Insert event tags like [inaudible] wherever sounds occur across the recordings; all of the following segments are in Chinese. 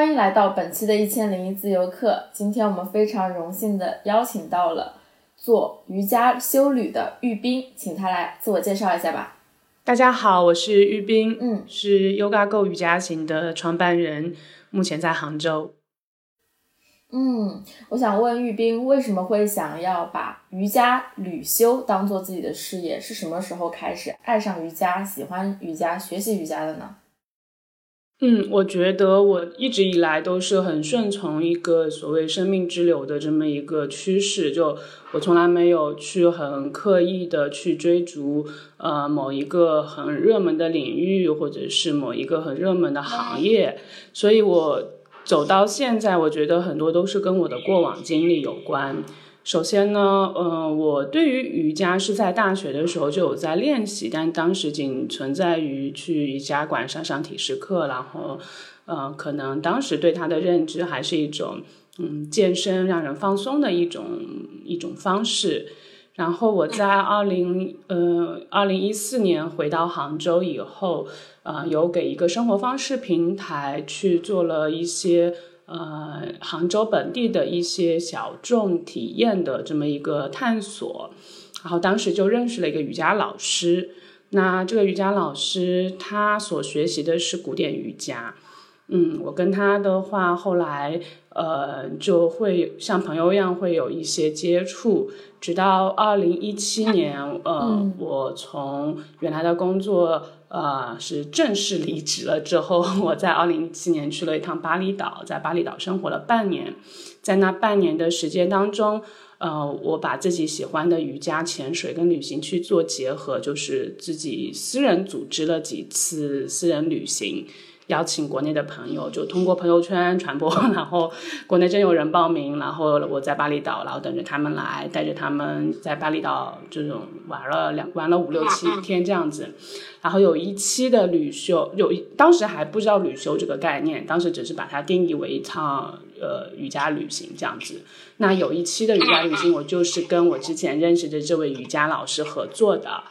欢迎来到本期的一千零一自由课。今天我们非常荣幸的邀请到了做瑜伽修旅的玉冰，请他来自我介绍一下吧。大家好，我是玉冰，嗯，是 Yoga Go 瑜伽行的创办人，目前在杭州。嗯，我想问玉冰，为什么会想要把瑜伽旅修当做自己的事业？是什么时候开始爱上瑜伽、喜欢瑜伽、学习瑜伽的呢？嗯，我觉得我一直以来都是很顺从一个所谓生命之流的这么一个趋势，就我从来没有去很刻意的去追逐呃某一个很热门的领域，或者是某一个很热门的行业，所以我走到现在，我觉得很多都是跟我的过往经历有关。首先呢，嗯，我对于瑜伽是在大学的时候就有在练习，但当时仅存在于去瑜伽馆上上体式课，然后，呃，可能当时对它的认知还是一种，嗯，健身让人放松的一种一种方式。然后我在二零，呃，二零一四年回到杭州以后，呃，有给一个生活方式平台去做了一些。呃，杭州本地的一些小众体验的这么一个探索，然后当时就认识了一个瑜伽老师。那这个瑜伽老师他所学习的是古典瑜伽，嗯，我跟他的话后来呃就会像朋友一样会有一些接触，直到二零一七年，呃，我从原来的工作。呃，是正式离职了之后，[laughs] 我在二零一七年去了一趟巴厘岛，在巴厘岛生活了半年，在那半年的时间当中，呃，我把自己喜欢的瑜伽、潜水跟旅行去做结合，就是自己私人组织了几次私人旅行。邀请国内的朋友，就通过朋友圈传播，[laughs] 然后国内真有人报名，然后我在巴厘岛，然后等着他们来，带着他们在巴厘岛这种玩了两玩了五六七天这样子，然后有一期的旅修，有一当时还不知道旅修这个概念，当时只是把它定义为一趟呃瑜伽旅行这样子。那有一期的瑜伽旅行，我就是跟我之前认识的这位瑜伽老师合作的，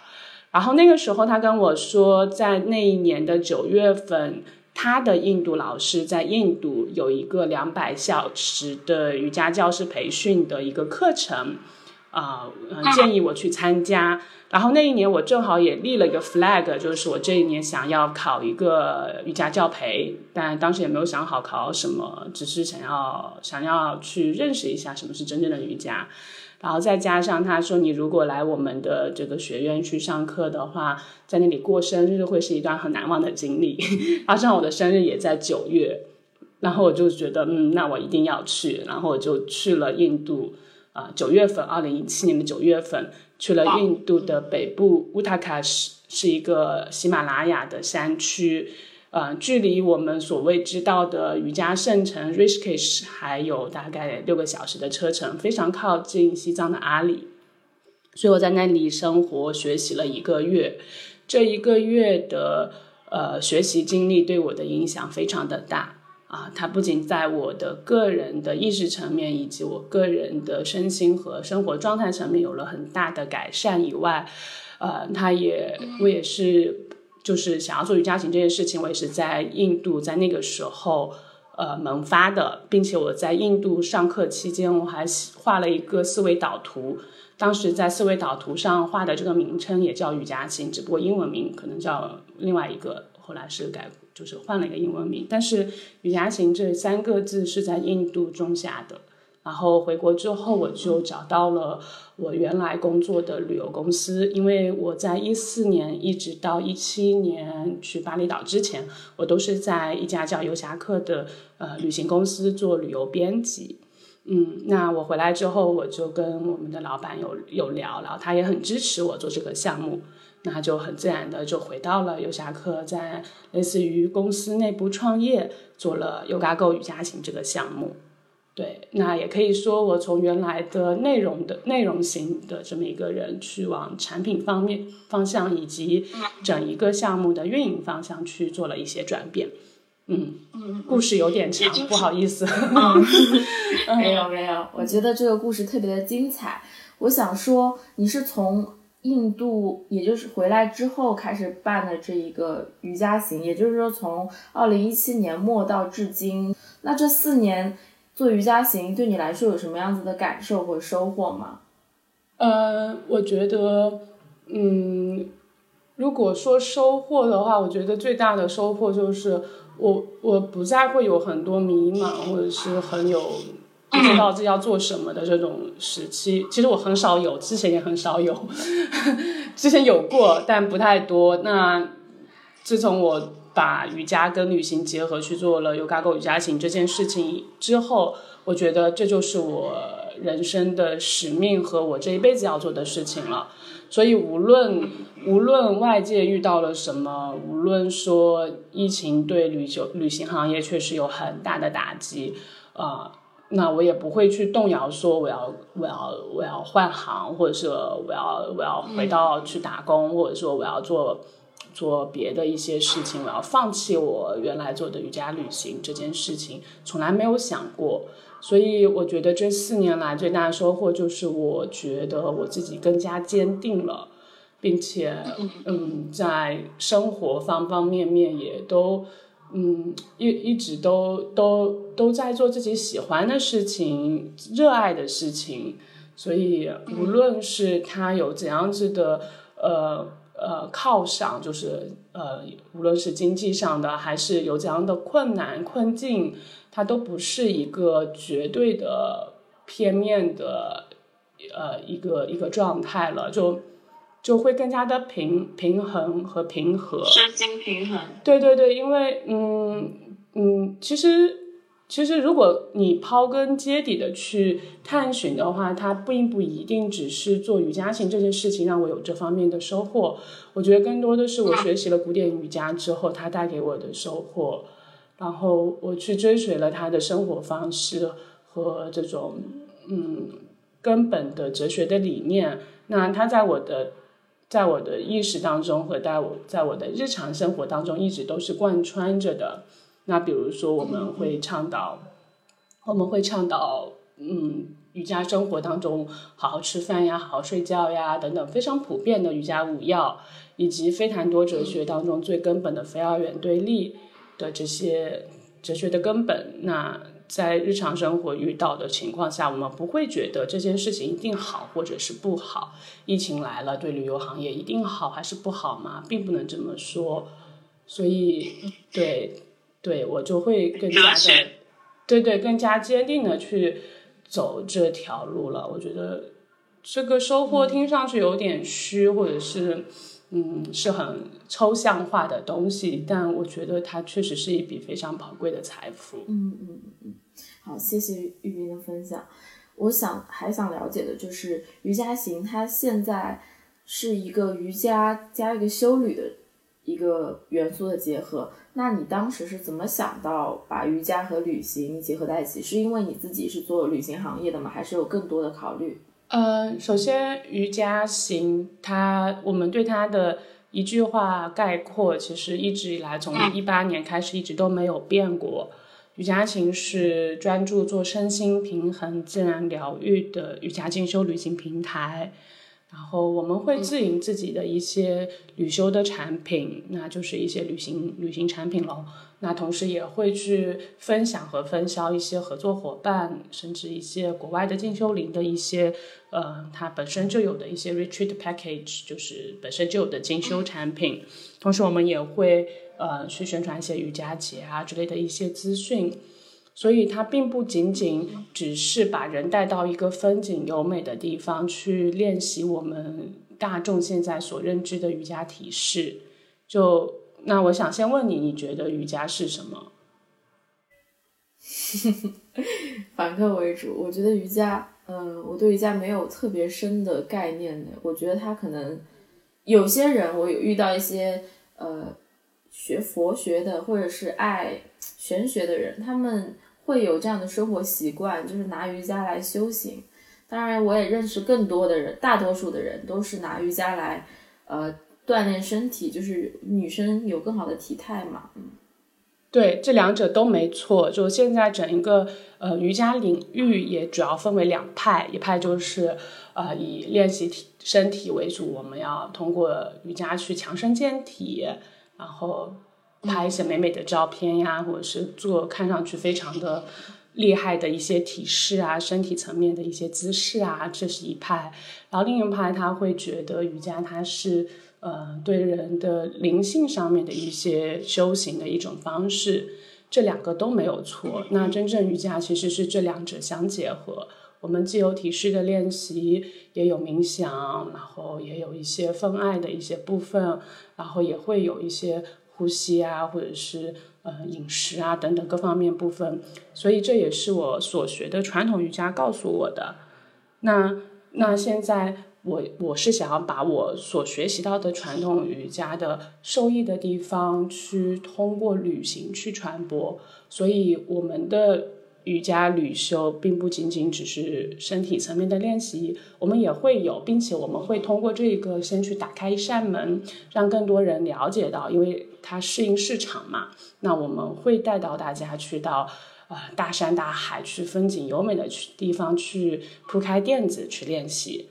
然后那个时候他跟我说，在那一年的九月份。他的印度老师在印度有一个两百小时的瑜伽教师培训的一个课程，啊，建议我去参加。然后那一年我正好也立了一个 flag，就是我这一年想要考一个瑜伽教培，但当时也没有想好考什么，只是想要想要去认识一下什么是真正的瑜伽。然后再加上他说，你如果来我们的这个学院去上课的话，在那里过生日会是一段很难忘的经历。[laughs] 加上我的生日也在九月，然后我就觉得，嗯，那我一定要去。然后我就去了印度，啊，九月份，二零一七年的九月份，去了印度的北部乌塔卡什，是一个喜马拉雅的山区。呃，距离我们所谓知道的瑜伽圣城 Rishikesh 还有大概六个小时的车程，非常靠近西藏的阿里。所以我在那里生活学习了一个月，这一个月的呃学习经历对我的影响非常的大啊！它不仅在我的个人的意识层面以及我个人的身心和生活状态层面有了很大的改善以外，呃，它也我也是。就是想要做瑜伽行这件事情，我也是在印度，在那个时候，呃，萌发的，并且我在印度上课期间，我还画了一个思维导图。当时在思维导图上画的这个名称也叫瑜伽行，只不过英文名可能叫另外一个，后来是改，就是换了一个英文名。但是瑜伽行这三个字是在印度种下的。然后回国之后，我就找到了我原来工作的旅游公司，因为我在一四年一直到一七年去巴厘岛之前，我都是在一家叫游侠客的呃旅行公司做旅游编辑。嗯，那我回来之后，我就跟我们的老板有有聊，然后他也很支持我做这个项目，那就很自然的就回到了游侠客，在类似于公司内部创业，做了 Yoga Go 瑜伽行这个项目。对，那也可以说，我从原来的内容的内容型的这么一个人，去往产品方面方向，以及整一个项目的运营方向去做了一些转变。嗯，故事有点长，不好意思。嗯 [laughs] 没有没有，我觉得这个故事特别的精彩。我想说，你是从印度，也就是回来之后开始办的这一个瑜伽行，也就是说从二零一七年末到至今。那这四年做瑜伽行对你来说有什么样子的感受或收获吗？呃，我觉得，嗯，如果说收获的话，我觉得最大的收获就是我我不再会有很多迷茫或者是很有不知道自己要做什么的这种时期。其实我很少有，之前也很少有，[laughs] 之前有过，但不太多。那自从我把瑜伽跟旅行结合去做了 Yoga Go 瑜伽行这件事情之后，我觉得这就是我人生的使命和我这一辈子要做的事情了。所以无论无论外界遇到了什么，无论说疫情对旅游旅行行业确实有很大的打击，啊、那我也不会去动摇说我要我要我要换行，或者是我要我要回到去打工，或者说我要做做别的一些事情，我要放弃我原来做的瑜伽旅行这件事情，从来没有想过。所以我觉得这四年来最大的收获就是，我觉得我自己更加坚定了，并且嗯，在生活方方面面也都嗯一一直都都都在做自己喜欢的事情、热爱的事情。所以无论是他有怎样子的呃呃靠上，就是呃无论是经济上的，还是有怎样的困难困境。它都不是一个绝对的片面的呃一个一个状态了，就就会更加的平平衡和平和。身心平衡。对对对，因为嗯嗯，其实其实如果你刨根结底的去探寻的话，它并不一定只是做瑜伽行这件事情让我有这方面的收获。我觉得更多的是我学习了古典瑜伽之后，它带给我的收获。然后我去追随了他的生活方式和这种嗯根本的哲学的理念。那他在我的在我的意识当中和在我在我的日常生活当中一直都是贯穿着的。那比如说我们会倡导，我们会倡导嗯瑜伽生活当中好好吃饭呀，好好睡觉呀等等非常普遍的瑜伽五要，以及非谈多哲学当中最根本的非二元对立。的这些哲学的根本，那在日常生活遇到的情况下，我们不会觉得这件事情一定好或者是不好。疫情来了，对旅游行业一定好还是不好吗？并不能这么说。所以，对对，我就会更加的，对对，更加坚定的去走这条路了。我觉得这个收获听上去有点虚，或者是。嗯，是很抽象化的东西，但我觉得它确实是一笔非常宝贵的财富。嗯嗯嗯嗯，好，谢谢玉斌的分享。我想还想了解的就是瑜伽行，它现在是一个瑜伽加一个修旅的一个元素的结合。那你当时是怎么想到把瑜伽和旅行结合在一起？是因为你自己是做旅行行业的吗？还是有更多的考虑？呃，首先瑜伽行，它我们对它的一句话概括，其实一直以来从一八年开始一直都没有变过。瑜伽行是专注做身心平衡、自然疗愈的瑜伽进修旅行平台。然后我们会自营自己的一些旅修的产品，那就是一些旅行旅行产品喽。那同时也会去分享和分销一些合作伙伴，甚至一些国外的进修营的一些，呃，它本身就有的一些 retreat package，就是本身就有的进修产品。同时我们也会呃去宣传一些瑜伽节啊之类的一些资讯。所以它并不仅仅只是把人带到一个风景优美的地方去练习我们大众现在所认知的瑜伽体式。就那我想先问你，你觉得瑜伽是什么？[laughs] 反客为主，我觉得瑜伽，嗯，我对瑜伽没有特别深的概念的。我觉得它可能有些人，我有遇到一些呃学佛学的或者是爱玄学的人，他们会有这样的生活习惯，就是拿瑜伽来修行。当然，我也认识更多的人，大多数的人都是拿瑜伽来呃锻炼身体，就是女生有更好的体态嘛，嗯。对，这两者都没错。就现在整一个呃瑜伽领域也主要分为两派，一派就是呃以练习体身体为主，我们要通过瑜伽去强身健体，然后拍一些美美的照片呀，或者是做看上去非常的厉害的一些体式啊，身体层面的一些姿势啊，这是一派。然后另一派他会觉得瑜伽它是呃对人的灵性上面的一些修行的一种方式。这两个都没有错。那真正瑜伽其实是这两者相结合。我们既有体式的练习，也有冥想，然后也有一些分爱的一些部分，然后也会有一些呼吸啊，或者是呃饮食啊等等各方面部分。所以这也是我所学的传统瑜伽告诉我的。那那现在。我我是想要把我所学习到的传统瑜伽的受益的地方，去通过旅行去传播。所以我们的瑜伽旅修并不仅仅只是身体层面的练习，我们也会有，并且我们会通过这个先去打开一扇门，让更多人了解到，因为它适应市场嘛。那我们会带到大家去到呃大山大海，去风景优美的去地方去铺开垫子去练习。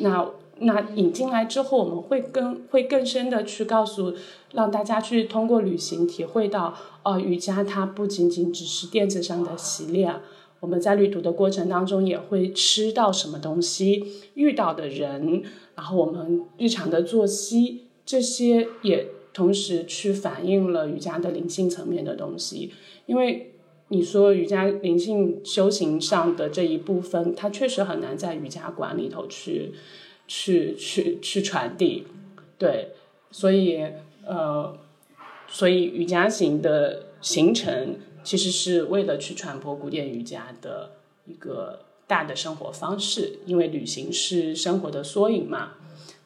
那那引进来之后，我们会更会更深的去告诉，让大家去通过旅行体会到，哦，瑜伽它不仅仅只是垫子上的洗练，我们在旅途的过程当中也会吃到什么东西，遇到的人，然后我们日常的作息，这些也同时去反映了瑜伽的灵性层面的东西，因为。你说瑜伽灵性修行上的这一部分，它确实很难在瑜伽馆里头去去去去传递，对，所以呃，所以瑜伽行的形成其实是为了去传播古典瑜伽的一个大的生活方式，因为旅行是生活的缩影嘛。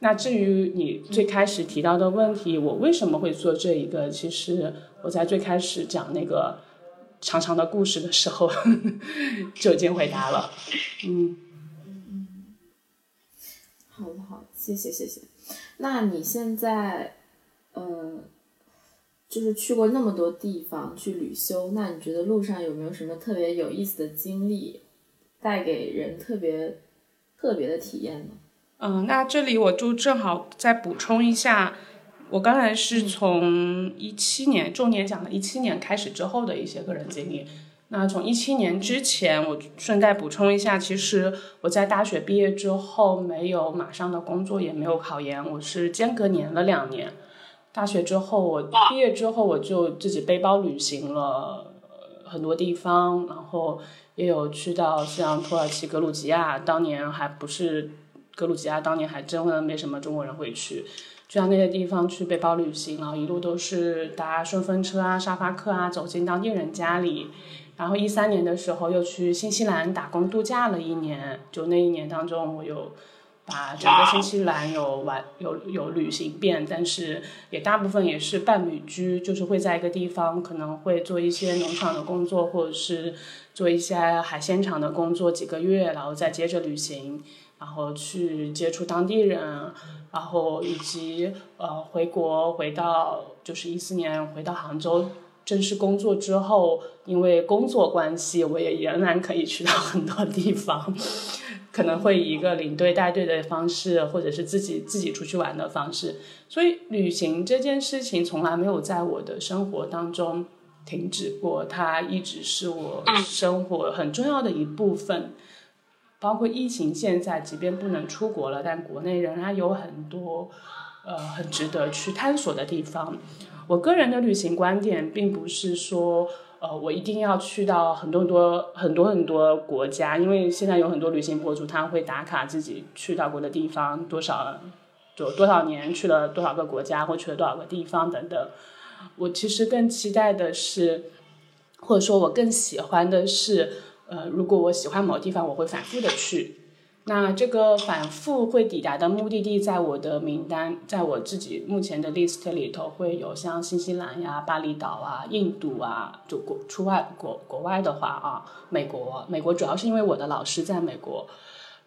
那至于你最开始提到的问题，我为什么会做这一个？其实我在最开始讲那个。长长的故事的时候，[laughs] 就已经回答了。嗯，好的好，谢谢谢谢。那你现在，呃，就是去过那么多地方去旅修，那你觉得路上有没有什么特别有意思的经历，带给人特别特别的体验呢？嗯，那这里我就正好再补充一下。我刚才是从一七年重点讲了一七年开始之后的一些个人经历。那从一七年之前，我顺带补充一下，其实我在大学毕业之后没有马上的工作，也没有考研，我是间隔年了两年。大学之后，我毕业之后我就自己背包旅行了很多地方，然后也有去到像土耳其、格鲁吉亚，当年还不是格鲁吉亚，当年还真的没什么中国人会去。去到那些地方去背包旅行，然后一路都是搭顺风车啊、沙发客啊，走进当地人家里。然后一三年的时候又去新西兰打工度假了一年，就那一年当中，我有把整个新西兰有玩有有旅行遍，但是也大部分也是半旅居，就是会在一个地方可能会做一些农场的工作，或者是做一些海鲜场的工作几个月，然后再接着旅行。然后去接触当地人，然后以及呃回国回到就是一四年回到杭州正式工作之后，因为工作关系，我也仍然可以去到很多地方，可能会以一个领队带队的方式，或者是自己自己出去玩的方式。所以旅行这件事情从来没有在我的生活当中停止过，它一直是我生活很重要的一部分。包括疫情现在，即便不能出国了，但国内仍然有很多，呃，很值得去探索的地方。我个人的旅行观点，并不是说，呃，我一定要去到很多很多很多很多国家，因为现在有很多旅行博主，他会打卡自己去到过的地方，多少，就多少年去了多少个国家，或去了多少个地方等等。我其实更期待的是，或者说我更喜欢的是。呃，如果我喜欢某地方，我会反复的去。那这个反复会抵达的目的地，在我的名单，在我自己目前的 list 里头，会有像新西兰呀、巴厘岛啊、印度啊，就国出外国国外的话啊，美国，美国主要是因为我的老师在美国，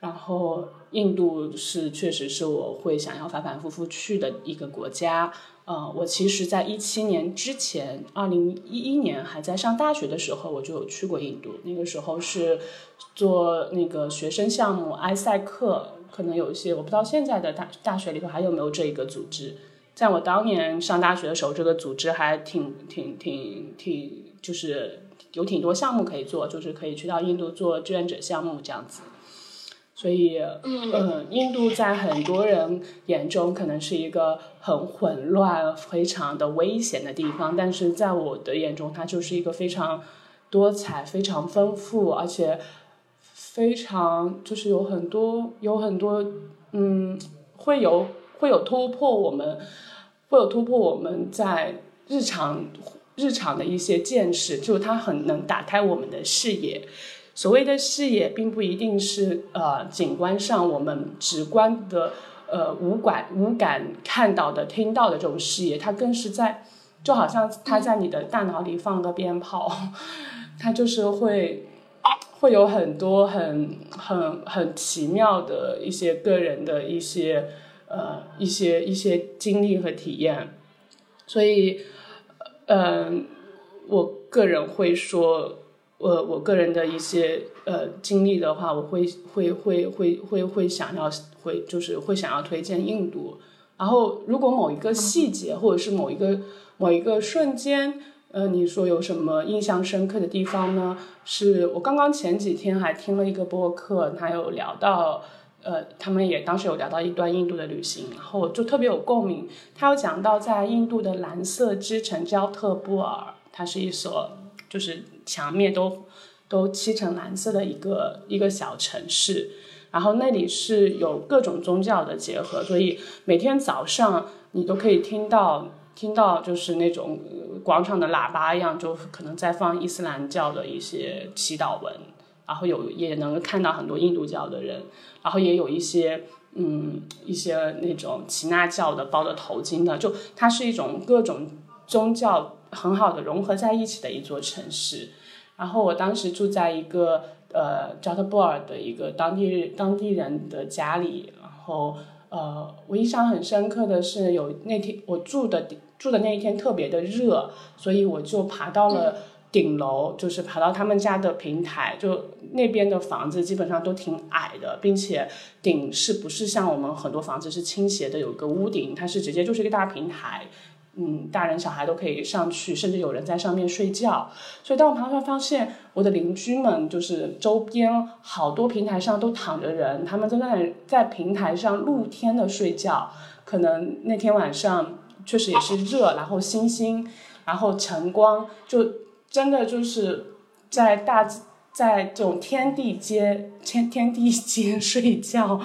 然后印度是确实是我会想要反反复复去的一个国家。呃，我其实，在一七年之前，二零一一年还在上大学的时候，我就有去过印度。那个时候是做那个学生项目埃塞克，可能有一些我不知道现在的大大学里头还有没有这一个组织。在我当年上大学的时候，这个组织还挺挺挺挺，就是有挺多项目可以做，就是可以去到印度做志愿者项目这样子。所以，嗯，印度在很多人眼中可能是一个很混乱、非常的危险的地方，但是在我的眼中，它就是一个非常多彩、非常丰富，而且非常就是有很多有很多，嗯，会有会有突破我们，会有突破我们在日常日常的一些见识，就是它很能打开我们的视野。所谓的视野，并不一定是呃景观上我们直观的呃五感五感看到的、听到的这种视野，它更是在，就好像它在你的大脑里放个鞭炮，[laughs] 它就是会会有很多很很很奇妙的一些个人的一些呃一些一些经历和体验，所以嗯，我个人会说。我我个人的一些呃经历的话，我会会会会会会想要会就是会想要推荐印度。然后，如果某一个细节或者是某一个某一个瞬间，呃，你说有什么印象深刻的地方呢？是我刚刚前几天还听了一个播客，他有聊到，呃，他们也当时有聊到一段印度的旅行，然后就特别有共鸣。他有讲到在印度的蓝色之城焦特布尔，它是一所就是。墙面都都漆成蓝色的一个一个小城市，然后那里是有各种宗教的结合，所以每天早上你都可以听到听到就是那种广场的喇叭一样，就可能在放伊斯兰教的一些祈祷文，然后有也能看到很多印度教的人，然后也有一些嗯一些那种耆那教的包着头巾的，就它是一种各种宗教很好的融合在一起的一座城市。然后我当时住在一个呃加特布尔的一个当地当地人的家里，然后呃我印象很深刻的是有那天我住的住的那一天特别的热，所以我就爬到了顶楼，就是爬到他们家的平台，就那边的房子基本上都挺矮的，并且顶是不是像我们很多房子是倾斜的，有个屋顶，它是直接就是一个大平台。嗯，大人小孩都可以上去，甚至有人在上面睡觉。所以当我爬上发现，我的邻居们就是周边好多平台上都躺着人，他们都在在平台上露天的睡觉。可能那天晚上确实也是热，然后星星，然后晨光，就真的就是在大在这种天地间天天地 [laughs] 间睡觉，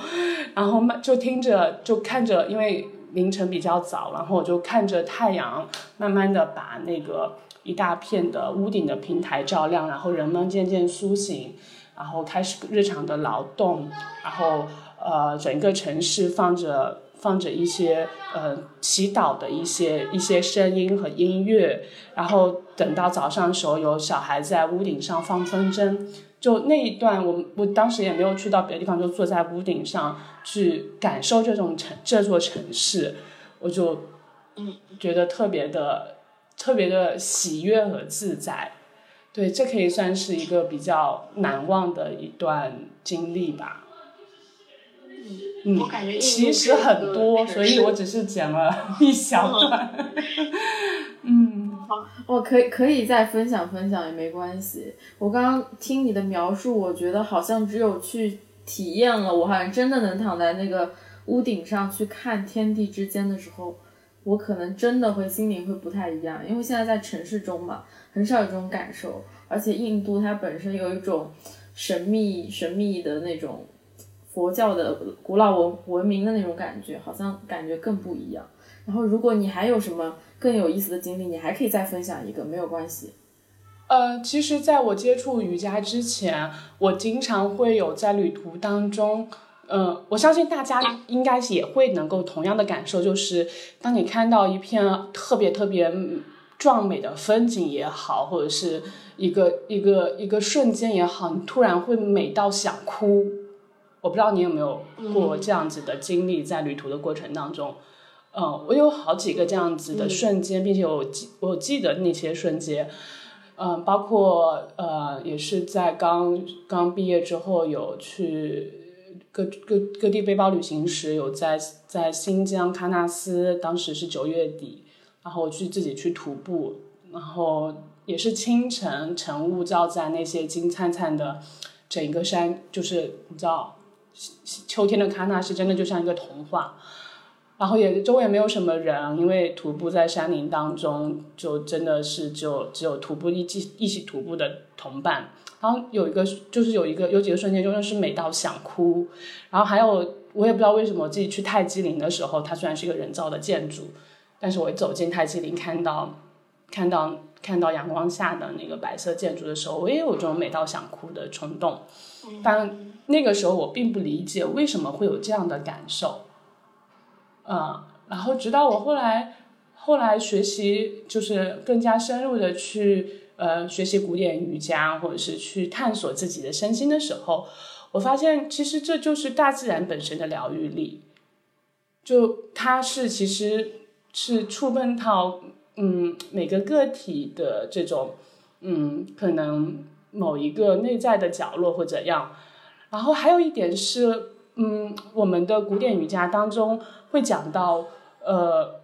然后就听着就看着，因为。凌晨比较早，然后我就看着太阳慢慢的把那个一大片的屋顶的平台照亮，然后人们渐渐苏醒，然后开始日常的劳动，然后呃整个城市放着放着一些呃祈祷的一些一些声音和音乐，然后等到早上的时候有小孩在屋顶上放风筝。就那一段，我我当时也没有去到别的地方，就坐在屋顶上去感受这种城这座城市，我就嗯觉得特别的特别的喜悦和自在，对，这可以算是一个比较难忘的一段经历吧。嗯，我感觉其实很多，所以我只是剪了一小段。[laughs] 嗯。我可以可以再分享分享也没关系。我刚刚听你的描述，我觉得好像只有去体验了，我好像真的能躺在那个屋顶上去看天地之间的时候，我可能真的会心灵会不太一样。因为现在在城市中嘛，很少有这种感受。而且印度它本身有一种神秘神秘的那种佛教的古老文文明的那种感觉，好像感觉更不一样。然后如果你还有什么？更有意思的经历，你还可以再分享一个，没有关系。呃，其实，在我接触瑜伽之前，我经常会有在旅途当中，呃，我相信大家应该也会能够同样的感受，就是当你看到一片特别特别壮美的风景也好，或者是一个一个一个瞬间也好，你突然会美到想哭。我不知道你有没有过这样子的经历，在旅途的过程当中。嗯，我有好几个这样子的瞬间，并且我记我记得那些瞬间，嗯，包括呃，也是在刚刚毕业之后有去各各各地背包旅行时，有在在新疆喀纳斯，当时是九月底，然后我去自己去徒步，然后也是清晨晨雾照在那些金灿灿的整一个山，就是你知道，秋天的喀纳斯真的就像一个童话。然后也周围没有什么人，因为徒步在山林当中，就真的是就只有徒步一起一起徒步的同伴。然后有一个就是有一个有几个瞬间，真的是美到想哭。然后还有我也不知道为什么，我自己去泰姬陵的时候，它虽然是一个人造的建筑，但是我走进泰姬陵，看到看到看到阳光下的那个白色建筑的时候，我也有这种美到想哭的冲动。但那个时候我并不理解为什么会有这样的感受。嗯，然后直到我后来后来学习，就是更加深入的去呃学习古典瑜伽，或者是去探索自己的身心的时候，我发现其实这就是大自然本身的疗愈力，就它是其实是触碰到嗯每个个体的这种嗯可能某一个内在的角落或怎样，然后还有一点是。嗯，我们的古典瑜伽当中会讲到，呃，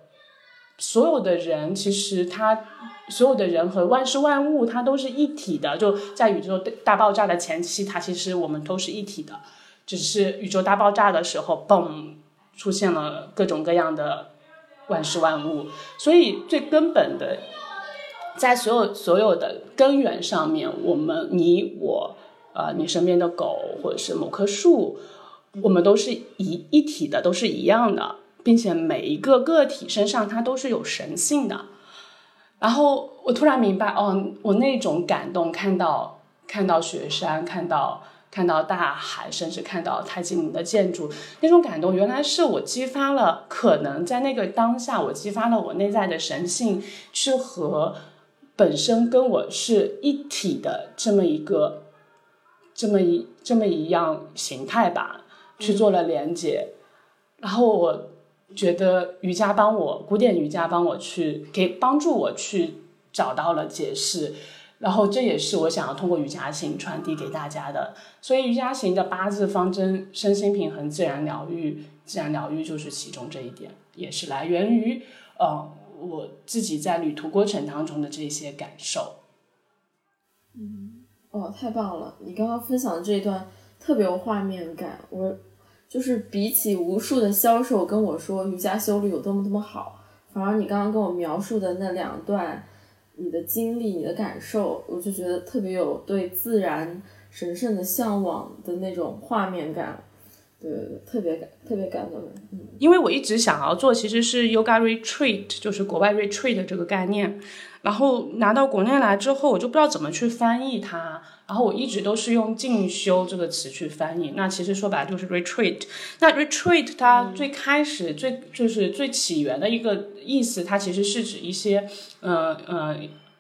所有的人其实他，所有的人和万事万物它都是一体的。就在宇宙大爆炸的前期，它其实我们都是一体的，只是宇宙大爆炸的时候，嘣，出现了各种各样的万事万物。所以最根本的，在所有所有的根源上面，我们你我，呃，你身边的狗，或者是某棵树。我们都是一一体的，都是一样的，并且每一个个体身上它都是有神性的。然后我突然明白，哦，我那种感动，看到看到雪山，看到看到大海，甚至看到泰姬陵的建筑，那种感动，原来是我激发了，可能在那个当下，我激发了我内在的神性，去和本身跟我是一体的这么一个这么一这么一样形态吧。去做了连接，然后我觉得瑜伽帮我，古典瑜伽帮我去给帮助我去找到了解释，然后这也是我想要通过瑜伽行传递给大家的。所以瑜伽行的八字方针：身心平衡、自然疗愈。自然疗愈就是其中这一点，也是来源于呃我自己在旅途过程当中的这些感受。嗯，哦，太棒了！你刚刚分享的这一段特别有画面感，我。就是比起无数的销售跟我说瑜伽修律有多么多么好，反而你刚刚跟我描述的那两段，你的经历、你的感受，我就觉得特别有对自然神圣的向往的那种画面感，对对对，特别感特别感动。因为我一直想要做，其实是 yoga retreat，就是国外 retreat 这个概念。然后拿到国内来之后，我就不知道怎么去翻译它。然后我一直都是用进修这个词去翻译。那其实说白了就是 retreat。那 retreat 它最开始最就是最起源的一个意思，它其实是指一些呃呃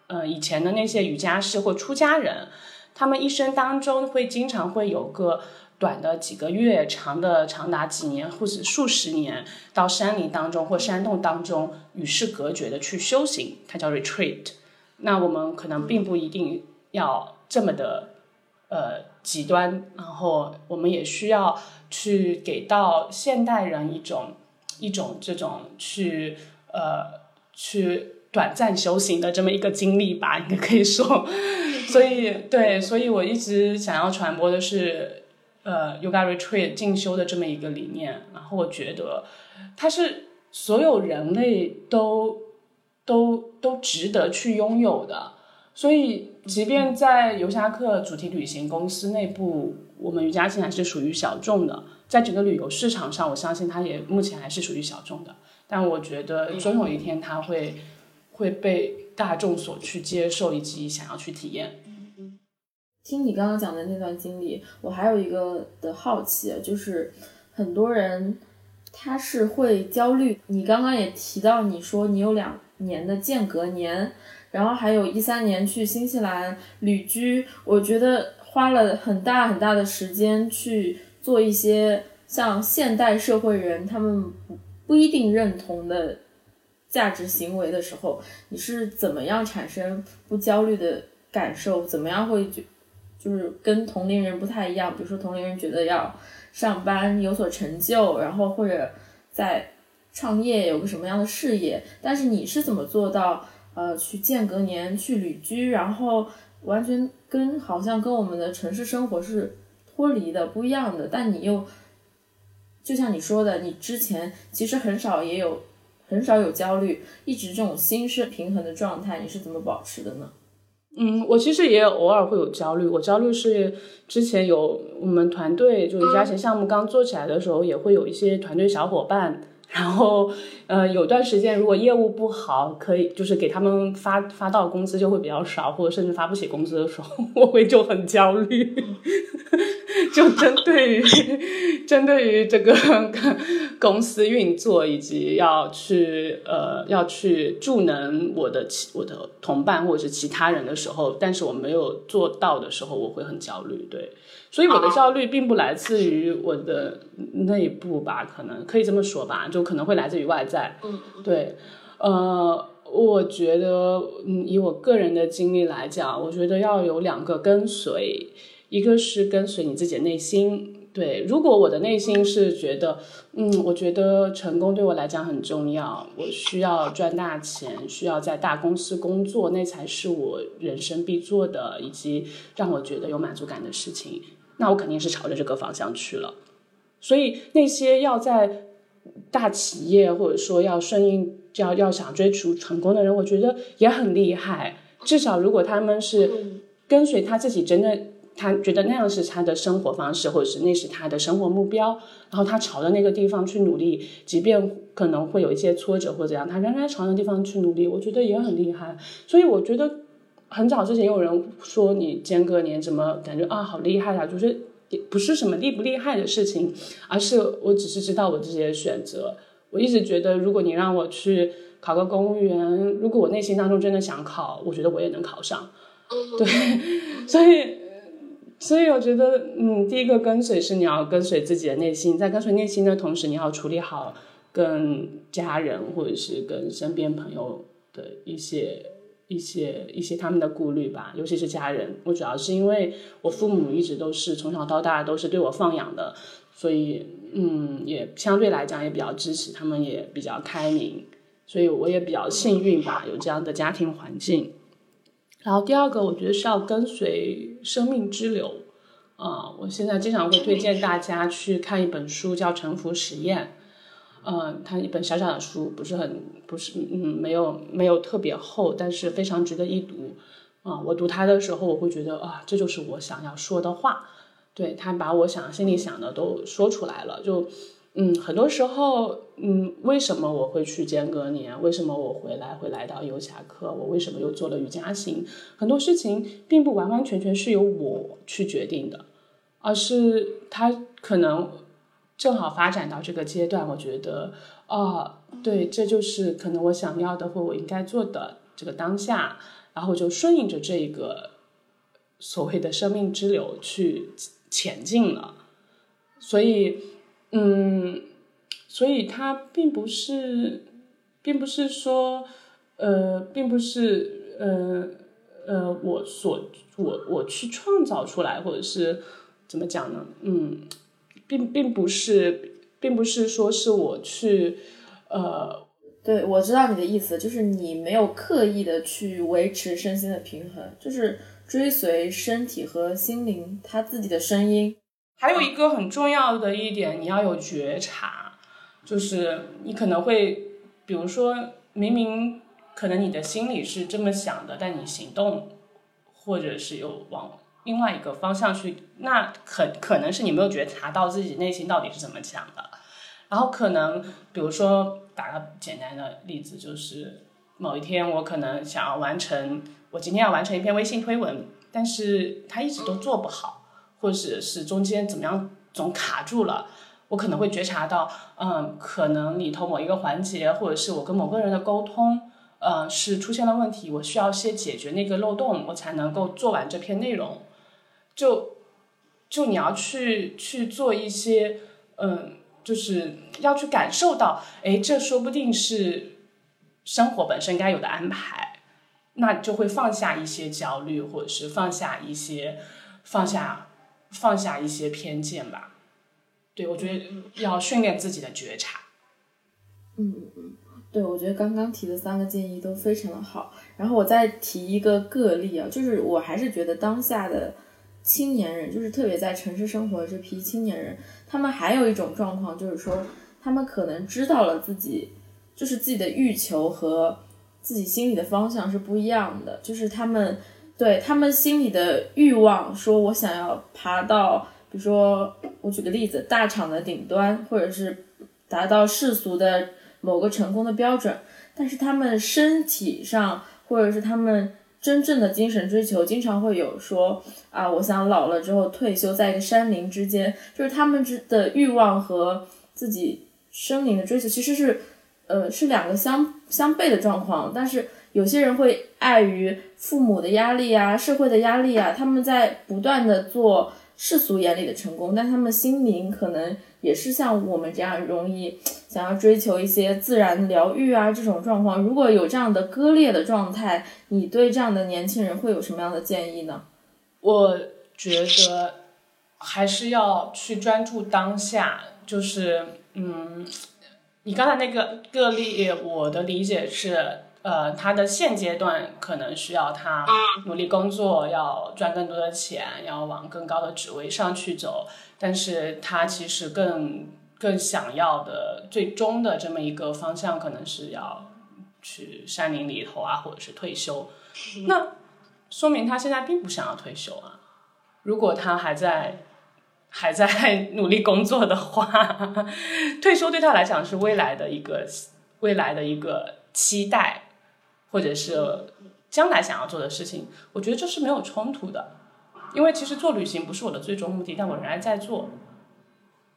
呃以前的那些瑜伽师或出家人，他们一生当中会经常会有个。短的几个月，长的长达几年或者数十年，到山林当中或山洞当中与世隔绝的去修行，它叫 retreat。那我们可能并不一定要这么的呃极端，然后我们也需要去给到现代人一种一种这种去呃去短暂修行的这么一个经历吧，应该可以说。[laughs] 所以对，所以我一直想要传播的是。呃，Yoga Retreat 进修的这么一个理念，然后我觉得它是所有人类都都都值得去拥有的。所以，即便在游侠客主题旅行公司内部，我们瑜伽行还是属于小众的，在整个旅游市场上，我相信它也目前还是属于小众的。但我觉得总有一天它会会被大众所去接受，以及想要去体验。听你刚刚讲的那段经历，我还有一个的好奇，就是很多人他是会焦虑。你刚刚也提到，你说你有两年的间隔年，然后还有一三年去新西兰旅居，我觉得花了很大很大的时间去做一些像现代社会人他们不不一定认同的价值行为的时候，你是怎么样产生不焦虑的感受？怎么样会就？就是跟同龄人不太一样，比如说同龄人觉得要上班有所成就，然后或者在创业有个什么样的事业，但是你是怎么做到呃去间隔年去旅居，然后完全跟好像跟我们的城市生活是脱离的不一样的，但你又就像你说的，你之前其实很少也有很少有焦虑，一直这种心是平衡的状态，你是怎么保持的呢？嗯，我其实也偶尔会有焦虑。我焦虑是之前有我们团队就瑜伽鞋项目刚做起来的时候，也会有一些团队小伙伴，然后呃有段时间如果业务不好，可以就是给他们发发到工资就会比较少，或者甚至发不起工资的时候，[laughs] 我会就很焦虑。[laughs] 就针对于针对于这个公司运作以及要去呃要去助能我的我的同伴或者是其他人的时候，但是我没有做到的时候，我会很焦虑。对，所以我的焦虑并不来自于我的内部吧，可能可以这么说吧，就可能会来自于外在。嗯，对，呃，我觉得嗯，以我个人的经历来讲，我觉得要有两个跟随。一个是跟随你自己的内心，对。如果我的内心是觉得，嗯，我觉得成功对我来讲很重要，我需要赚大钱，需要在大公司工作，那才是我人生必做的，以及让我觉得有满足感的事情，那我肯定是朝着这个方向去了。所以那些要在大企业或者说要顺应要要想追逐成功的人，我觉得也很厉害。至少如果他们是跟随他自己真的。他觉得那样是他的生活方式，或者是那是他的生活目标，然后他朝着那个地方去努力，即便可能会有一些挫折或者怎样，他仍然朝着地方去努力，我觉得也很厉害。所以我觉得很早之前有人说你间隔年怎么感觉啊好厉害啊，就是也不是什么厉不厉害的事情，而是我只是知道我自己的选择。我一直觉得，如果你让我去考个公务员，如果我内心当中真的想考，我觉得我也能考上。对，所以。所以我觉得，嗯，第一个跟随是你要跟随自己的内心，在跟随内心的同时，你要处理好跟家人或者是跟身边朋友的一些、一些、一些他们的顾虑吧。尤其是家人，我主要是因为我父母一直都是从小到大都是对我放养的，所以，嗯，也相对来讲也比较支持，他们也比较开明，所以我也比较幸运吧，有这样的家庭环境。然后第二个，我觉得是要跟随生命之流，啊，我现在经常会推荐大家去看一本书，叫《沉浮实验》，嗯，它一本小小的书，不是很不是嗯没有没有特别厚，但是非常值得一读，啊，我读它的时候，我会觉得啊，这就是我想要说的话，对他把我想心里想的都说出来了，就。嗯，很多时候，嗯，为什么我会去间隔年？为什么我回来会来到游侠客？我为什么又做了瑜伽行？很多事情并不完完全全是由我去决定的，而是他可能正好发展到这个阶段，我觉得，啊，对，这就是可能我想要的或我应该做的这个当下，然后就顺应着这一个所谓的生命之流去前进了，所以。嗯，所以它并不是，并不是说，呃，并不是，呃，呃，我所我我去创造出来，或者是怎么讲呢？嗯，并并不是，并不是说是我去，呃，对，我知道你的意思，就是你没有刻意的去维持身心的平衡，就是追随身体和心灵它自己的声音。还有一个很重要的一点，你要有觉察，就是你可能会，比如说明明可能你的心里是这么想的，但你行动或者是有往另外一个方向去，那可可能是你没有觉察到自己内心到底是怎么想的。然后可能比如说打个简单的例子，就是某一天我可能想要完成，我今天要完成一篇微信推文，但是他一直都做不好。或者是中间怎么样总卡住了，我可能会觉察到，嗯，可能里头某一个环节，或者是我跟某个人的沟通，呃，是出现了问题，我需要先解决那个漏洞，我才能够做完这篇内容。就就你要去去做一些，嗯，就是要去感受到，哎，这说不定是生活本身该有的安排，那就会放下一些焦虑，或者是放下一些放下。放下一些偏见吧，对我觉得要训练自己的觉察。嗯嗯嗯，对，我觉得刚刚提的三个建议都非常的好。然后我再提一个个例啊，就是我还是觉得当下的青年人，就是特别在城市生活的这批青年人，他们还有一种状况，就是说他们可能知道了自己，就是自己的欲求和自己心里的方向是不一样的，就是他们对他们心里的欲望，说我想要爬到，比如说我举个例子，大厂的顶端，或者是达到世俗的。某个成功的标准，但是他们身体上或者是他们真正的精神追求，经常会有说啊，我想老了之后退休在一个山林之间，就是他们之的欲望和自己生灵的追求其实是，呃，是两个相相悖的状况。但是有些人会碍于父母的压力啊、社会的压力啊，他们在不断的做世俗眼里的成功，但他们心灵可能。也是像我们这样容易想要追求一些自然疗愈啊这种状况，如果有这样的割裂的状态，你对这样的年轻人会有什么样的建议呢？我觉得还是要去专注当下，就是嗯，你刚才那个个例，我的理解是，呃，他的现阶段可能需要他努力工作，要赚更多的钱，要往更高的职位上去走。但是他其实更更想要的最终的这么一个方向，可能是要去山林里头啊，或者是退休。那说明他现在并不想要退休啊。如果他还在还在 [laughs] 努力工作的话，退休对他来讲是未来的一个未来的一个期待，或者是将来想要做的事情。我觉得这是没有冲突的。因为其实做旅行不是我的最终目的，但我仍然在做。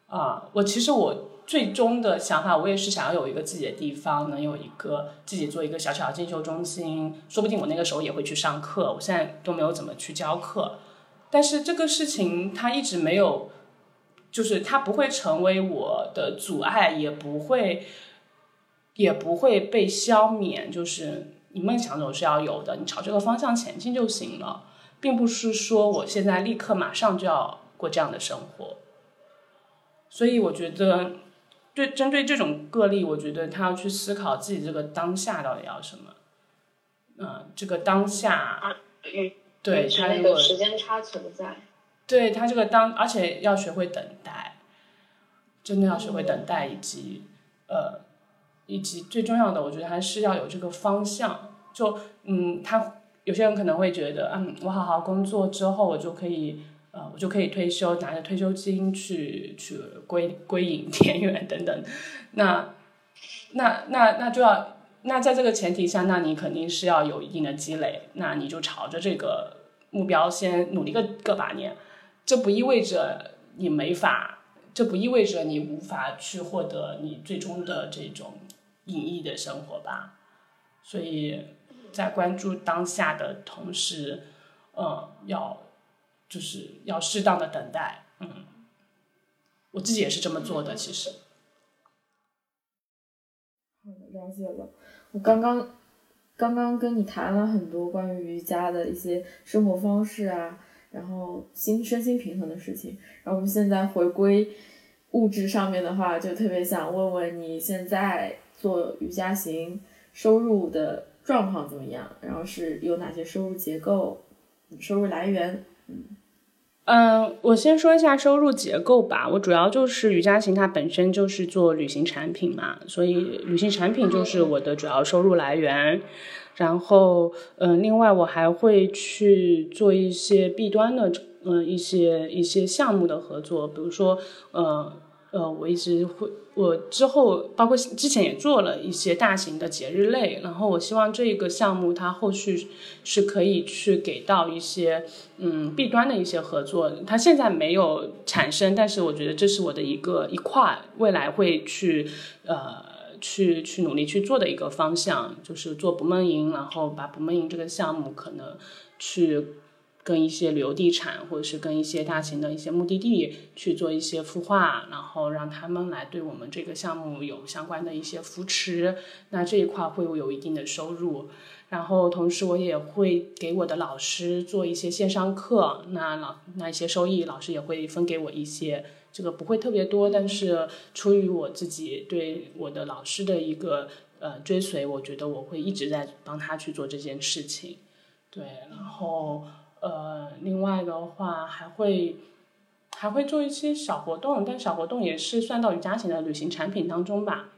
啊，我其实我最终的想法，我也是想要有一个自己的地方，能有一个自己做一个小小的进修中心。说不定我那个时候也会去上课，我现在都没有怎么去教课。但是这个事情它一直没有，就是它不会成为我的阻碍，也不会，也不会被消灭。就是你梦想总是要有的，你朝这个方向前进就行了。并不是说我现在立刻马上就要过这样的生活，所以我觉得，对针对这种个例，我觉得他要去思考自己这个当下到底要什么。嗯，这个当下，对他那个时间差存在，对他这个当，而且要学会等待，真的要学会等待，以及呃，以及最重要的，我觉得还是要有这个方向。就嗯，他。有些人可能会觉得，嗯，我好好工作之后，我就可以，呃，我就可以退休，拿着退休金去去归归隐田园等等。那那那那就要，那在这个前提下，那你肯定是要有一定的积累。那你就朝着这个目标先努力个个把年。这不意味着你没法，这不意味着你无法去获得你最终的这种隐逸的生活吧。所以。在关注当下的同时，嗯，要就是要适当的等待，嗯，我自己也是这么做的，其实。好，了解了。我刚刚刚刚跟你谈了很多关于瑜伽的一些生活方式啊，然后心身心平衡的事情。然后我们现在回归物质上面的话，就特别想问问你现在做瑜伽行收入的。状况怎么样？然后是有哪些收入结构、收入来源？嗯，我先说一下收入结构吧。我主要就是瑜伽行，它本身就是做旅行产品嘛，所以旅行产品就是我的主要收入来源。然后，嗯，另外我还会去做一些弊端的，嗯，一些一些项目的合作，比如说，呃。呃，我一直会，我之后包括之前也做了一些大型的节日类，然后我希望这个项目它后续是可以去给到一些嗯弊端的一些合作，它现在没有产生，但是我觉得这是我的一个一块未来会去呃去去努力去做的一个方向，就是做不梦营，然后把不梦营这个项目可能去。跟一些旅游地产，或者是跟一些大型的一些目的地去做一些孵化，然后让他们来对我们这个项目有相关的一些扶持，那这一块会有一定的收入。然后同时我也会给我的老师做一些线上课，那老那一些收益，老师也会分给我一些这个不会特别多，但是出于我自己对我的老师的一个呃追随，我觉得我会一直在帮他去做这件事情。对，然后呃，另外的话还会还会做一些小活动，但小活动也是算到瑜伽型的旅行产品当中吧。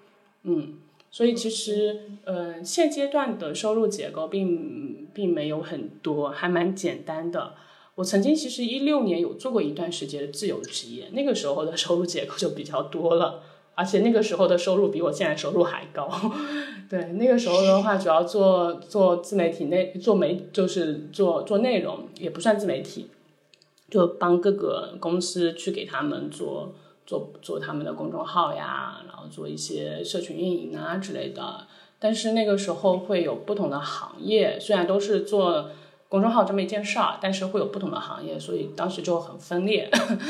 嗯，所以其实呃现阶段的收入结构并并没有很多，还蛮简单的。我曾经其实一六年有做过一段时间的自由职业，那个时候的收入结构就比较多了，而且那个时候的收入比我现在收入还高。[laughs] 对，那个时候的话主要做做自媒体内做媒就是做做内容，也不算自媒体，就帮各个公司去给他们做做做他们的公众号呀，然后做一些社群运营啊之类的。但是那个时候会有不同的行业，虽然都是做。公众号这么一件事儿，但是会有不同的行业，所以当时就很分裂，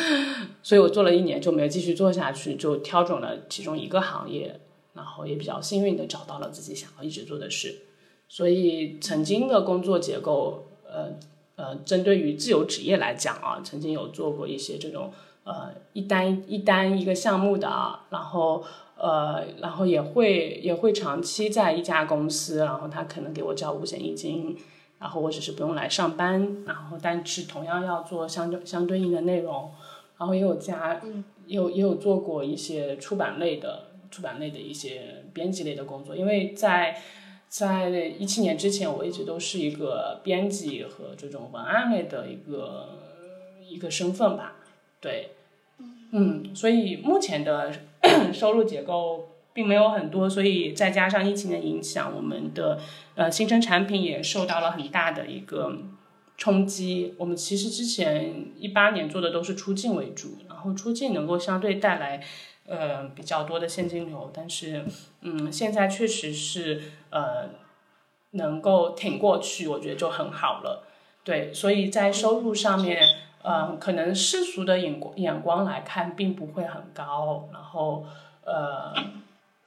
[laughs] 所以我做了一年就没有继续做下去，就挑准了其中一个行业，然后也比较幸运的找到了自己想要一直做的事。所以曾经的工作结构，呃呃，针对于自由职业来讲啊，曾经有做过一些这种呃一单一单一个项目的，然后呃然后也会也会长期在一家公司，然后他可能给我交五险一金。然后我只是不用来上班，然后但是同样要做相对相对应的内容，然后也有加，有也有做过一些出版类的出版类的一些编辑类的工作，因为在在一七年之前，我一直都是一个编辑和这种文案类的一个一个身份吧，对，嗯，所以目前的 [coughs] 收入结构。并没有很多，所以再加上疫情的影响，我们的呃新生产品也受到了很大的一个冲击。我们其实之前一八年做的都是出境为主，然后出境能够相对带来呃比较多的现金流，但是嗯现在确实是呃能够挺过去，我觉得就很好了。对，所以在收入上面，嗯，可能世俗的眼光眼光来看，并不会很高，然后呃。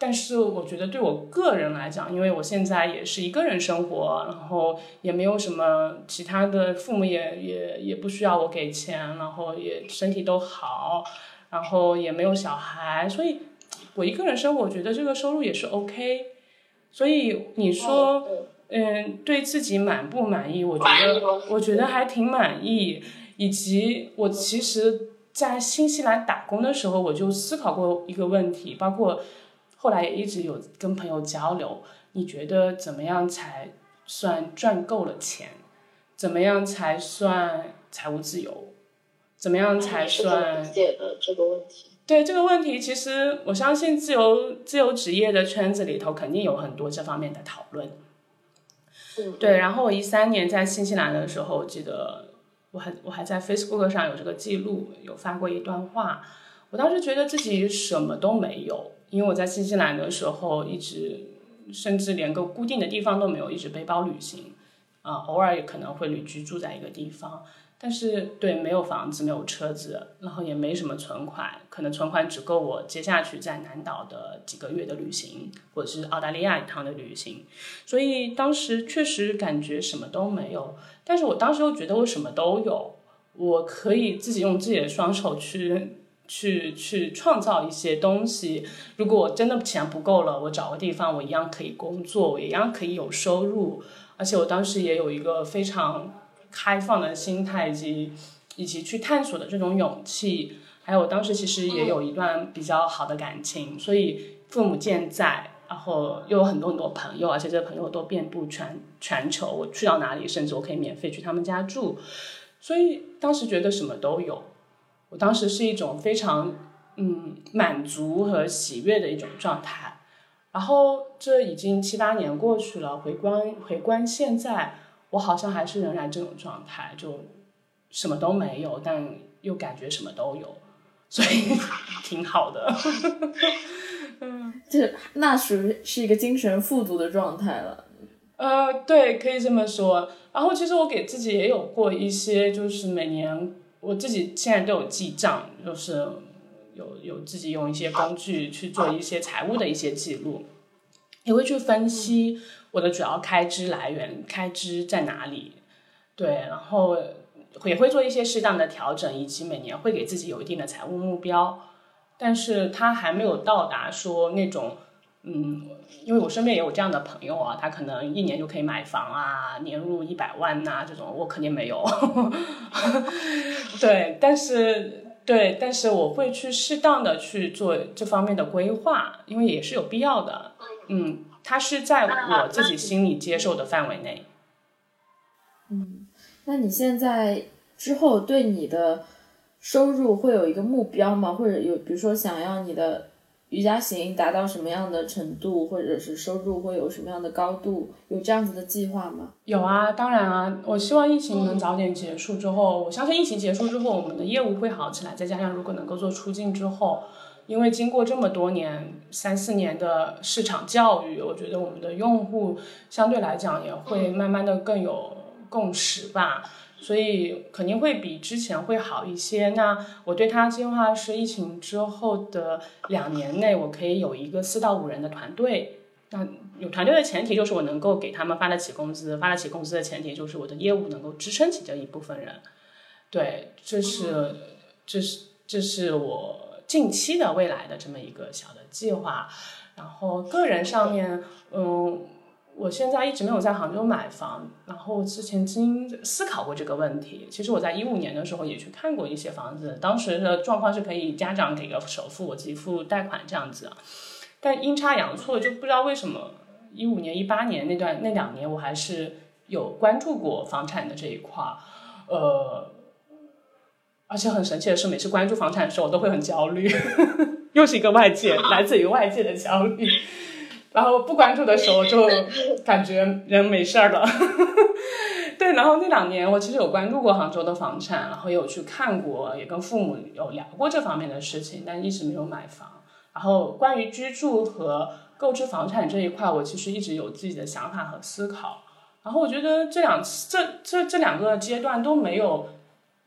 但是我觉得对我个人来讲，因为我现在也是一个人生活，然后也没有什么其他的，父母也也也不需要我给钱，然后也身体都好，然后也没有小孩，所以我一个人生活，我觉得这个收入也是 OK。所以你说，嗯，对自己满不满意？我觉得我觉得还挺满意。以及我其实，在新西兰打工的时候，我就思考过一个问题，包括。后来也一直有跟朋友交流，你觉得怎么样才算赚够了钱？怎么样才算财务自由？怎么样才算？解的这个问题。对这个问题，其实我相信自由自由职业的圈子里头肯定有很多这方面的讨论。对，然后我一三年在新西兰的时候，我记得我还我还在 Facebook 上有这个记录，有发过一段话。我当时觉得自己什么都没有。因为我在新西兰的时候，一直甚至连个固定的地方都没有，一直背包旅行，啊，偶尔也可能会旅居住在一个地方，但是对没有房子，没有车子，然后也没什么存款，可能存款只够我接下去在南岛的几个月的旅行，或者是澳大利亚一趟的旅行，所以当时确实感觉什么都没有，但是我当时又觉得我什么都有，我可以自己用自己的双手去。去去创造一些东西。如果我真的钱不够了，我找个地方，我一样可以工作，我一样可以有收入。而且我当时也有一个非常开放的心态，以及以及去探索的这种勇气。还有当时其实也有一段比较好的感情，所以父母健在，然后又有很多很多朋友，而且这些朋友都遍布全全球。我去到哪里，甚至我可以免费去他们家住。所以当时觉得什么都有。我当时是一种非常嗯满足和喜悦的一种状态，然后这已经七八年过去了，回观回观现在，我好像还是仍然这种状态，就什么都没有，但又感觉什么都有，所以 [laughs] 挺好的。[laughs] 嗯，这那属于是一个精神富足的状态了。呃，对，可以这么说。然后其实我给自己也有过一些，就是每年。我自己现在都有记账，就是有有自己用一些工具去做一些财务的一些记录，也会去分析我的主要开支来源，开支在哪里。对，然后也会做一些适当的调整，以及每年会给自己有一定的财务目标，但是他还没有到达说那种，嗯，因为我身边也有这样的朋友啊，他可能一年就可以买房啊，年入一百万呐，这种我肯定没有，[laughs] 对，但是对，但是我会去适当的去做这方面的规划，因为也是有必要的，嗯，它是在我自己心里接受的范围内。嗯，那你现在之后对你的收入会有一个目标吗？或者有，比如说想要你的瑜伽行达到什么样的程度，或者是收入会有什么样的高度？有这样子的计划吗？有啊，当然啊，我希望疫情能早点结束之后，我相信疫情结束之后，我们的业务会好起来。再加上如果能够做出境之后，因为经过这么多年三四年的市场教育，我觉得我们的用户相对来讲也会慢慢的更有。共识吧，所以肯定会比之前会好一些。那我对他计划是疫情之后的两年内，我可以有一个四到五人的团队。那有团队的前提就是我能够给他们发得起工资，发得起工资的前提就是我的业务能够支撑起这一部分人。对，这是这是这是我近期的未来的这么一个小的计划。然后个人上面，嗯。我现在一直没有在杭州买房，然后之前经思考过这个问题。其实我在一五年的时候也去看过一些房子，当时的状况是可以家长给个首付，我自己付贷款这样子。但阴差阳错，就不知道为什么一五年、一八年那段那两年，我还是有关注过房产的这一块儿。呃，而且很神奇的是，每次关注房产的时候，我都会很焦虑，[laughs] 又是一个外界来自于外界的焦虑。然后不关注的时候就感觉人没事儿了，[laughs] 对。然后那两年我其实有关注过杭州的房产，然后也有去看过，也跟父母有聊过这方面的事情，但一直没有买房。然后关于居住和购置房产这一块，我其实一直有自己的想法和思考。然后我觉得这两这这这两个阶段都没有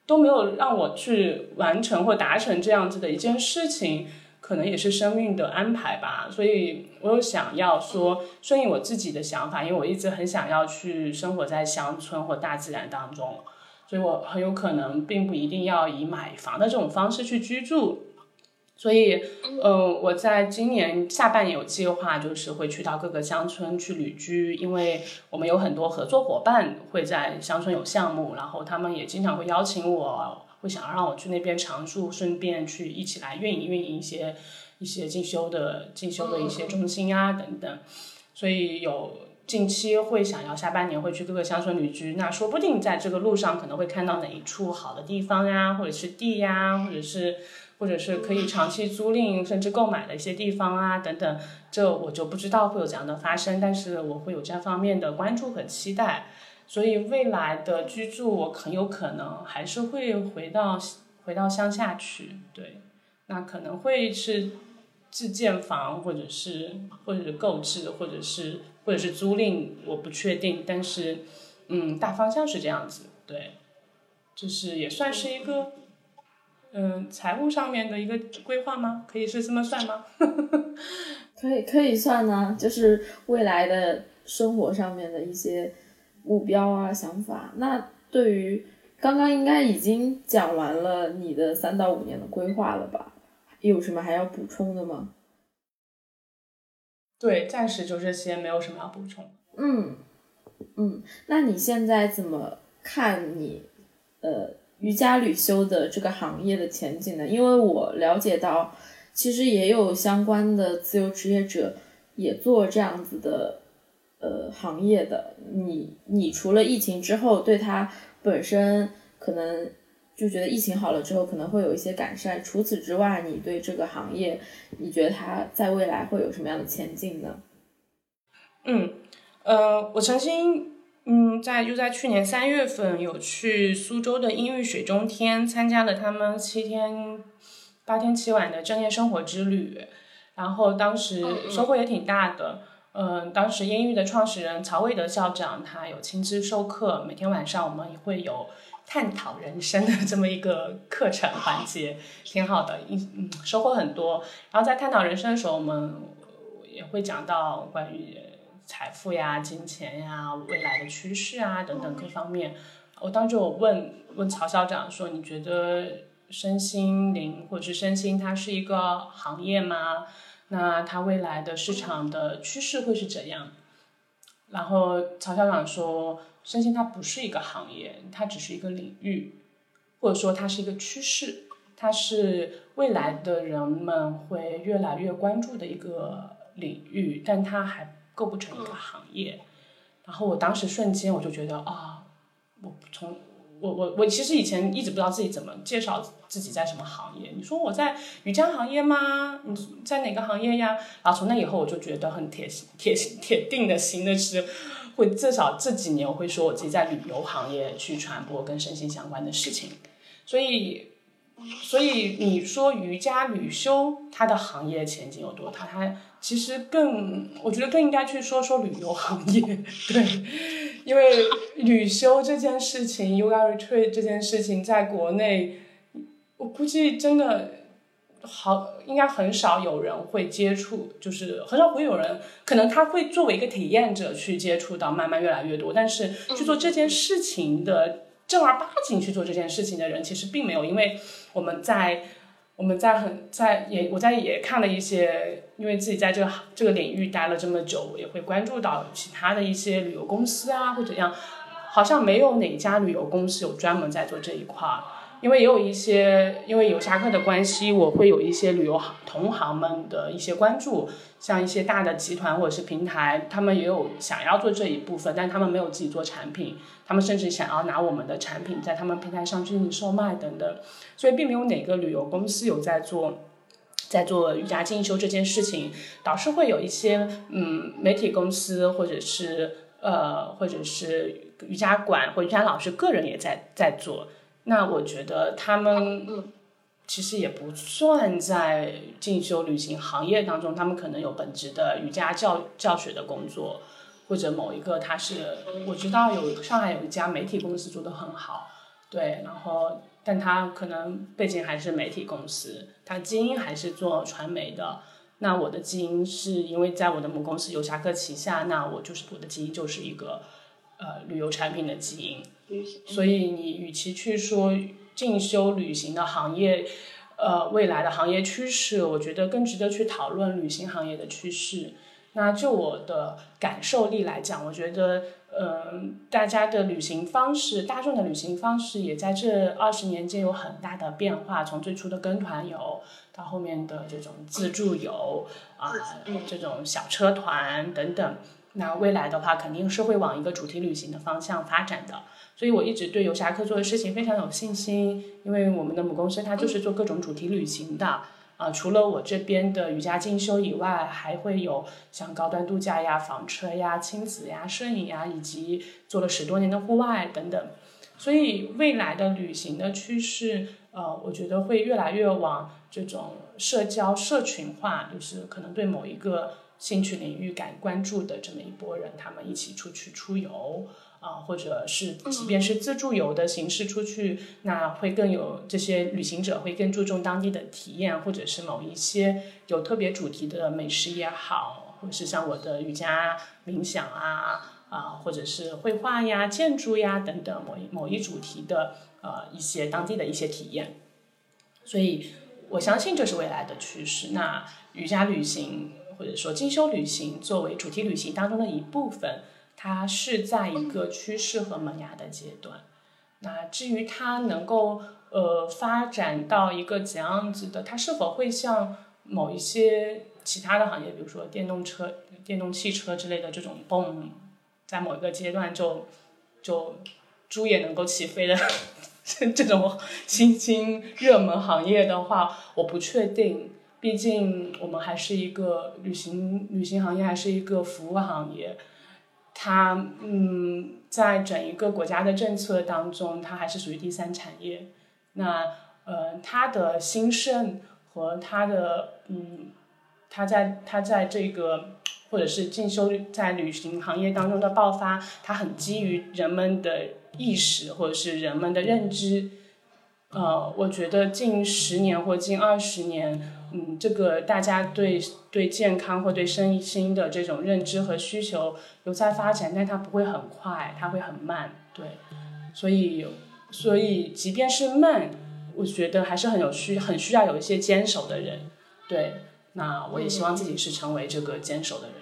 都没有让我去完成或达成这样子的一件事情。可能也是生命的安排吧，所以我有想要说顺应我自己的想法，因为我一直很想要去生活在乡村或大自然当中，所以我很有可能并不一定要以买房的这种方式去居住，所以，嗯，我在今年下半年有计划，就是会去到各个乡村去旅居，因为我们有很多合作伙伴会在乡村有项目，然后他们也经常会邀请我。会想要让我去那边常住，顺便去一起来运营运营一些一些进修的进修的一些中心啊等等，所以有近期会想要下半年会去各个乡村旅居，那说不定在这个路上可能会看到哪一处好的地方呀，或者是地呀，或者是或者是可以长期租赁甚至购买的一些地方啊等等，这我就不知道会有怎样的发生，但是我会有这方面的关注和期待。所以未来的居住，我很有可能还是会回到回到乡下去。对，那可能会是自建房，或者是或者是购置，或者是或者是租赁，我不确定。但是，嗯，大方向是这样子。对，就是也算是一个，嗯，财务上面的一个规划吗？可以是这么算吗？[laughs] 可以可以算呢，就是未来的生活上面的一些。目标啊，想法。那对于刚刚应该已经讲完了你的三到五年的规划了吧？有什么还要补充的吗？对，暂时就这些，没有什么要补充。嗯嗯，那你现在怎么看你呃瑜伽旅修的这个行业的前景呢？因为我了解到，其实也有相关的自由职业者也做这样子的。呃，行业的你，你除了疫情之后，对它本身可能就觉得疫情好了之后可能会有一些改善。除此之外，你对这个行业，你觉得它在未来会有什么样的前景呢？嗯，呃，我曾经嗯，在就在去年三月份有去苏州的阴郁水中天参加了他们七天八天七晚的正念生活之旅，然后当时收获也挺大的。嗯，嗯当时英语的创始人曹卫德校长他有亲自授课，每天晚上我们也会有探讨人生的这么一个课程环节，挺好的，嗯，收获很多。然后在探讨人生的时候，我们也会讲到关于财富呀、金钱呀、未来的趋势啊等等各方面。我当时我问问曹校长说，你觉得身心灵或者是身心它是一个行业吗？那它未来的市场的趋势会是怎样？然后曹校长说，身心它不是一个行业，它只是一个领域，或者说它是一个趋势，它是未来的人们会越来越关注的一个领域，但它还构不成一个行业。然后我当时瞬间我就觉得啊，我从我我我其实以前一直不知道自己怎么介绍自己在什么行业。你说我在瑜伽行业吗？你在哪个行业呀？然后从那以后我就觉得很铁心铁心铁定的心的是，会至少这几年我会说我自己在旅游行业去传播跟身心相关的事情。所以所以你说瑜伽旅修它的行业前景有多大？它其实更我觉得更应该去说说旅游行业，[laughs] 对。因为旅修这件事情，Yoga Retreat 这件事情，在国内，我估计真的好，应该很少有人会接触，就是很少会有人，可能他会作为一个体验者去接触到，慢慢越来越多。但是去做这件事情的正儿八经去做这件事情的人，其实并没有，因为我们在。我们在很在也我在也看了一些，因为自己在这个这个领域待了这么久，我也会关注到其他的一些旅游公司啊或者样，好像没有哪家旅游公司有专门在做这一块儿。因为也有一些，因为有侠客的关系，我会有一些旅游行同行们的一些关注，像一些大的集团或者是平台，他们也有想要做这一部分，但他们没有自己做产品，他们甚至想要拿我们的产品在他们平台上进行售卖等等，所以并没有哪个旅游公司有在做，在做瑜伽进修这件事情，倒是会有一些嗯媒体公司或者是呃或者是瑜伽馆或瑜伽老师个人也在在做。那我觉得他们其实也不算在进修旅行行业当中，他们可能有本职的瑜伽教教学的工作，或者某一个他是我知道有上海有一家媒体公司做的很好，对，然后但他可能背景还是媒体公司，他基因还是做传媒的。那我的基因是因为在我的母公司游侠客旗下，那我就是我的基因就是一个呃旅游产品的基因。所以你与其去说进修旅行的行业，呃，未来的行业趋势，我觉得更值得去讨论旅行行业的趋势。那就我的感受力来讲，我觉得，嗯，大家的旅行方式，大众的旅行方式也在这二十年间有很大的变化。从最初的跟团游，到后面的这种自助游，啊，这种小车团等等。那未来的话，肯定是会往一个主题旅行的方向发展的。所以我一直对游侠客做的事情非常有信心，因为我们的母公司它就是做各种主题旅行的。啊，除了我这边的瑜伽进修以外，还会有像高端度假呀、房车呀、亲子呀、摄影呀，以及做了十多年的户外等等。所以未来的旅行的趋势，呃，我觉得会越来越往这种社交社群化，就是可能对某一个兴趣领域感关注的这么一波人，他们一起出去出游。啊，或者是即便是自助游的形式出去，那会更有这些旅行者会更注重当地的体验，或者是某一些有特别主题的美食也好，或者是像我的瑜伽冥想啊啊，或者是绘画呀、建筑呀等等某一某一主题的呃一些当地的一些体验。所以我相信这是未来的趋势。那瑜伽旅行或者说进修旅行作为主题旅行当中的一部分。它是在一个趋势和萌芽的阶段，那至于它能够呃发展到一个怎样子的，它是否会像某一些其他的行业，比如说电动车、电动汽车之类的这种蹦，在某一个阶段就就猪也能够起飞的 [laughs] 这种新兴热门行业的话，我不确定，毕竟我们还是一个旅行旅行行业，还是一个服务行业。它嗯，在整一个国家的政策当中，它还是属于第三产业。那呃，它的兴盛和它的嗯，它在它在这个或者是进修在旅行行业当中的爆发，它很基于人们的意识或者是人们的认知。呃，我觉得近十年或近二十年，嗯，这个大家对对健康或对身心的这种认知和需求有在发展，但它不会很快，它会很慢，对。所以，所以即便是慢，我觉得还是很有需很需要有一些坚守的人。对，那我也希望自己是成为这个坚守的人。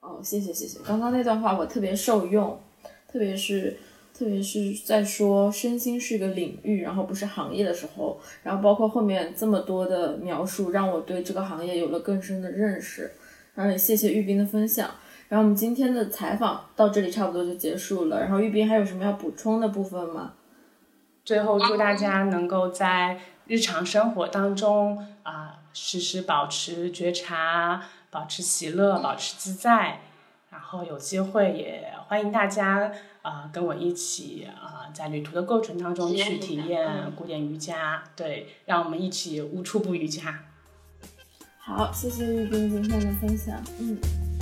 哦，谢谢谢谢，刚刚那段话我特别受用，特别是特别是在说身心是一个领域，然后不是行业的时候，然后包括后面这么多的描述，让我对这个行业有了更深的认识。然后也谢谢玉斌的分享。然后我们今天的采访到这里差不多就结束了。然后玉斌还有什么要补充的部分吗？最后祝大家能够在日常生活当中啊，时时保持觉察，保持喜乐，保持自在。然后有机会也欢迎大家啊，跟我一起啊，在旅途的过程当中去体验古典瑜伽。对，让我们一起无处不瑜伽。好，谢谢玉斌今天的分享。嗯。